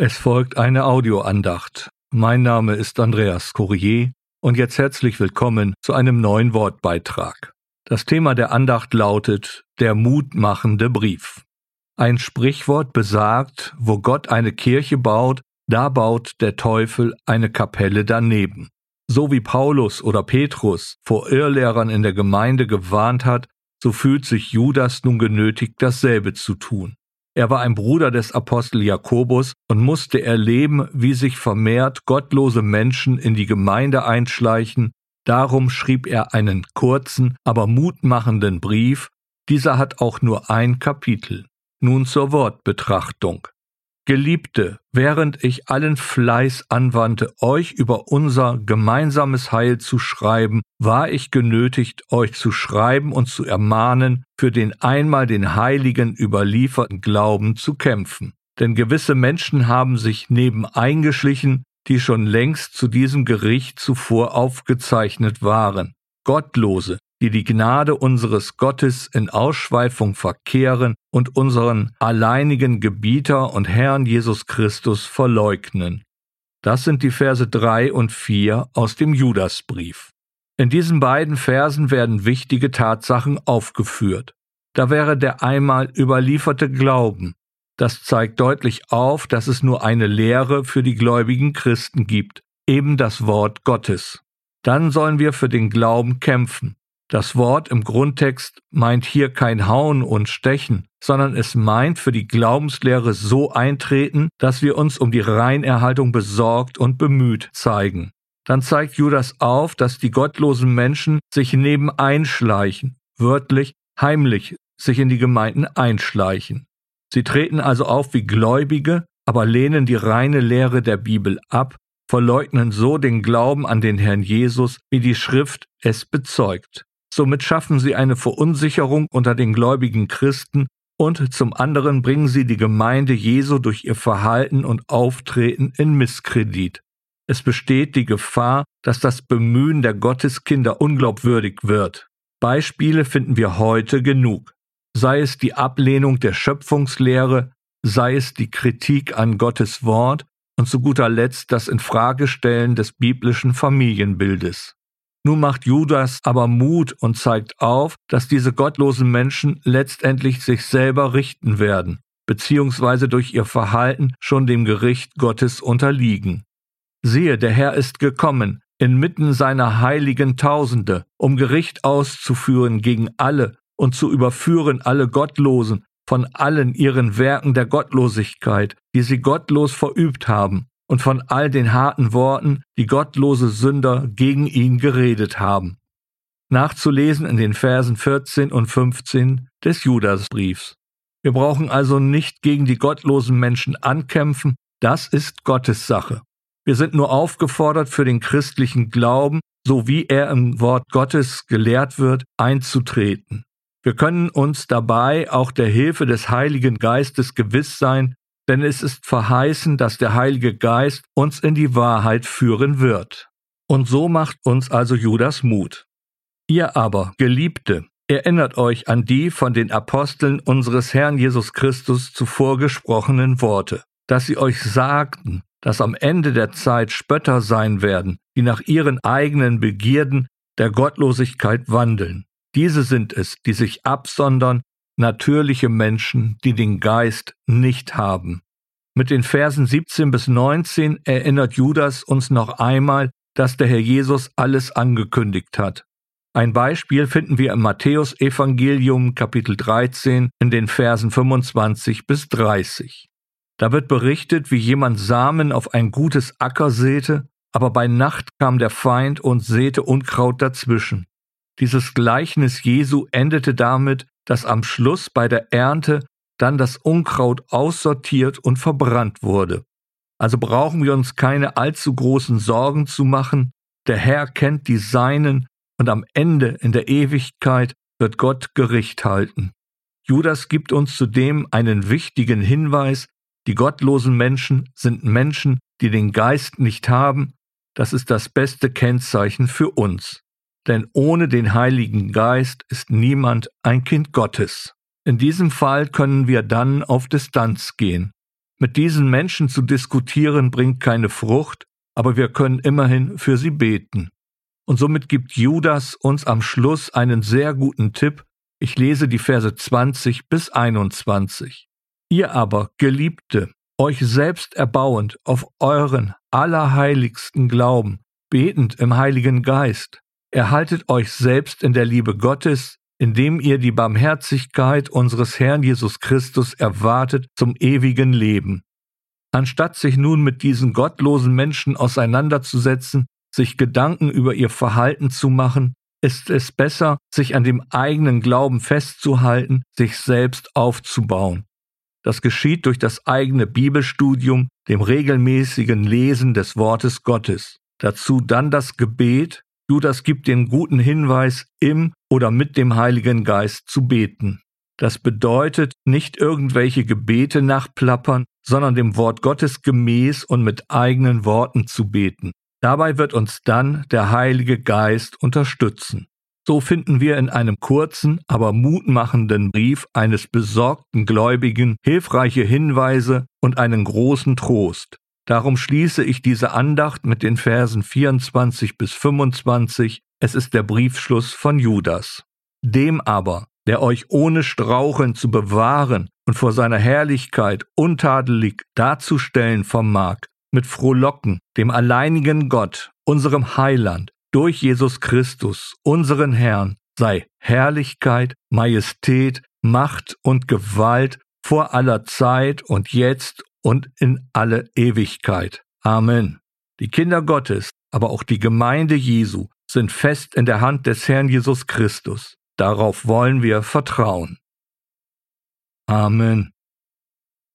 Es folgt eine Audioandacht. Mein Name ist Andreas Courier und jetzt herzlich willkommen zu einem neuen Wortbeitrag. Das Thema der Andacht lautet Der mutmachende Brief. Ein Sprichwort besagt, wo Gott eine Kirche baut, da baut der Teufel eine Kapelle daneben. So wie Paulus oder Petrus vor Irrlehrern in der Gemeinde gewarnt hat, so fühlt sich Judas nun genötigt, dasselbe zu tun. Er war ein Bruder des Apostel Jakobus und musste erleben, wie sich vermehrt gottlose Menschen in die Gemeinde einschleichen. Darum schrieb er einen kurzen, aber mutmachenden Brief. Dieser hat auch nur ein Kapitel. Nun zur Wortbetrachtung. Geliebte, während ich allen Fleiß anwandte, euch über unser gemeinsames Heil zu schreiben, war ich genötigt, euch zu schreiben und zu ermahnen, für den einmal den Heiligen überlieferten Glauben zu kämpfen. Denn gewisse Menschen haben sich neben eingeschlichen, die schon längst zu diesem Gericht zuvor aufgezeichnet waren. Gottlose, die die Gnade unseres Gottes in Ausschweifung verkehren und unseren alleinigen Gebieter und Herrn Jesus Christus verleugnen. Das sind die Verse 3 und 4 aus dem Judasbrief. In diesen beiden Versen werden wichtige Tatsachen aufgeführt. Da wäre der einmal überlieferte Glauben. Das zeigt deutlich auf, dass es nur eine Lehre für die gläubigen Christen gibt, eben das Wort Gottes. Dann sollen wir für den Glauben kämpfen. Das Wort im Grundtext meint hier kein Hauen und Stechen, sondern es meint für die Glaubenslehre so eintreten, dass wir uns um die Reinerhaltung besorgt und bemüht zeigen. Dann zeigt Judas auf, dass die gottlosen Menschen sich neben einschleichen, wörtlich heimlich sich in die Gemeinden einschleichen. Sie treten also auf wie Gläubige, aber lehnen die reine Lehre der Bibel ab, verleugnen so den Glauben an den Herrn Jesus, wie die Schrift es bezeugt. Somit schaffen sie eine Verunsicherung unter den gläubigen Christen und zum anderen bringen sie die Gemeinde Jesu durch ihr Verhalten und Auftreten in Misskredit. Es besteht die Gefahr, dass das Bemühen der Gotteskinder unglaubwürdig wird. Beispiele finden wir heute genug. Sei es die Ablehnung der Schöpfungslehre, sei es die Kritik an Gottes Wort und zu guter Letzt das Infragestellen des biblischen Familienbildes. Nun macht Judas aber Mut und zeigt auf, dass diese gottlosen Menschen letztendlich sich selber richten werden, beziehungsweise durch ihr Verhalten schon dem Gericht Gottes unterliegen. Siehe, der Herr ist gekommen, inmitten seiner heiligen Tausende, um Gericht auszuführen gegen alle und zu überführen alle Gottlosen von allen ihren Werken der Gottlosigkeit, die sie gottlos verübt haben, und von all den harten Worten, die gottlose Sünder gegen ihn geredet haben. Nachzulesen in den Versen 14 und 15 des Judasbriefs. Wir brauchen also nicht gegen die gottlosen Menschen ankämpfen, das ist Gottes Sache. Wir sind nur aufgefordert, für den christlichen Glauben, so wie er im Wort Gottes gelehrt wird, einzutreten. Wir können uns dabei auch der Hilfe des Heiligen Geistes gewiss sein, denn es ist verheißen, dass der Heilige Geist uns in die Wahrheit führen wird. Und so macht uns also Judas Mut. Ihr aber, Geliebte, erinnert euch an die von den Aposteln unseres Herrn Jesus Christus zuvor gesprochenen Worte, dass sie euch sagten, dass am Ende der Zeit Spötter sein werden, die nach ihren eigenen Begierden der Gottlosigkeit wandeln. Diese sind es, die sich absondern natürliche Menschen, die den Geist nicht haben. Mit den Versen 17 bis 19 erinnert Judas uns noch einmal, dass der Herr Jesus alles angekündigt hat. Ein Beispiel finden wir im Matthäusevangelium Kapitel 13 in den Versen 25 bis 30. Da wird berichtet, wie jemand Samen auf ein gutes Acker säte, aber bei Nacht kam der Feind und säte Unkraut dazwischen. Dieses Gleichnis Jesu endete damit, dass am Schluss bei der Ernte dann das Unkraut aussortiert und verbrannt wurde. Also brauchen wir uns keine allzu großen Sorgen zu machen, der Herr kennt die Seinen und am Ende in der Ewigkeit wird Gott Gericht halten. Judas gibt uns zudem einen wichtigen Hinweis, die gottlosen Menschen sind Menschen, die den Geist nicht haben, das ist das beste Kennzeichen für uns denn ohne den Heiligen Geist ist niemand ein Kind Gottes. In diesem Fall können wir dann auf Distanz gehen. Mit diesen Menschen zu diskutieren bringt keine Frucht, aber wir können immerhin für sie beten. Und somit gibt Judas uns am Schluss einen sehr guten Tipp. Ich lese die Verse 20 bis 21. Ihr aber, Geliebte, euch selbst erbauend auf euren allerheiligsten Glauben, betend im Heiligen Geist, erhaltet euch selbst in der Liebe Gottes, indem ihr die Barmherzigkeit unseres Herrn Jesus Christus erwartet zum ewigen Leben. Anstatt sich nun mit diesen gottlosen Menschen auseinanderzusetzen, sich Gedanken über ihr Verhalten zu machen, ist es besser, sich an dem eigenen Glauben festzuhalten, sich selbst aufzubauen. Das geschieht durch das eigene Bibelstudium, dem regelmäßigen Lesen des Wortes Gottes. Dazu dann das Gebet, Judas gibt den guten Hinweis, im oder mit dem Heiligen Geist zu beten. Das bedeutet nicht irgendwelche Gebete nachplappern, sondern dem Wort Gottes gemäß und mit eigenen Worten zu beten. Dabei wird uns dann der Heilige Geist unterstützen. So finden wir in einem kurzen, aber mutmachenden Brief eines besorgten Gläubigen hilfreiche Hinweise und einen großen Trost. Darum schließe ich diese Andacht mit den Versen 24 bis 25. Es ist der Briefschluss von Judas. Dem aber, der euch ohne Straucheln zu bewahren und vor seiner Herrlichkeit untadelig darzustellen vermag, mit Frohlocken, dem alleinigen Gott, unserem Heiland, durch Jesus Christus, unseren Herrn, sei Herrlichkeit, Majestät, Macht und Gewalt vor aller Zeit und jetzt und in alle Ewigkeit. Amen. Die Kinder Gottes, aber auch die Gemeinde Jesu sind fest in der Hand des Herrn Jesus Christus. Darauf wollen wir vertrauen. Amen.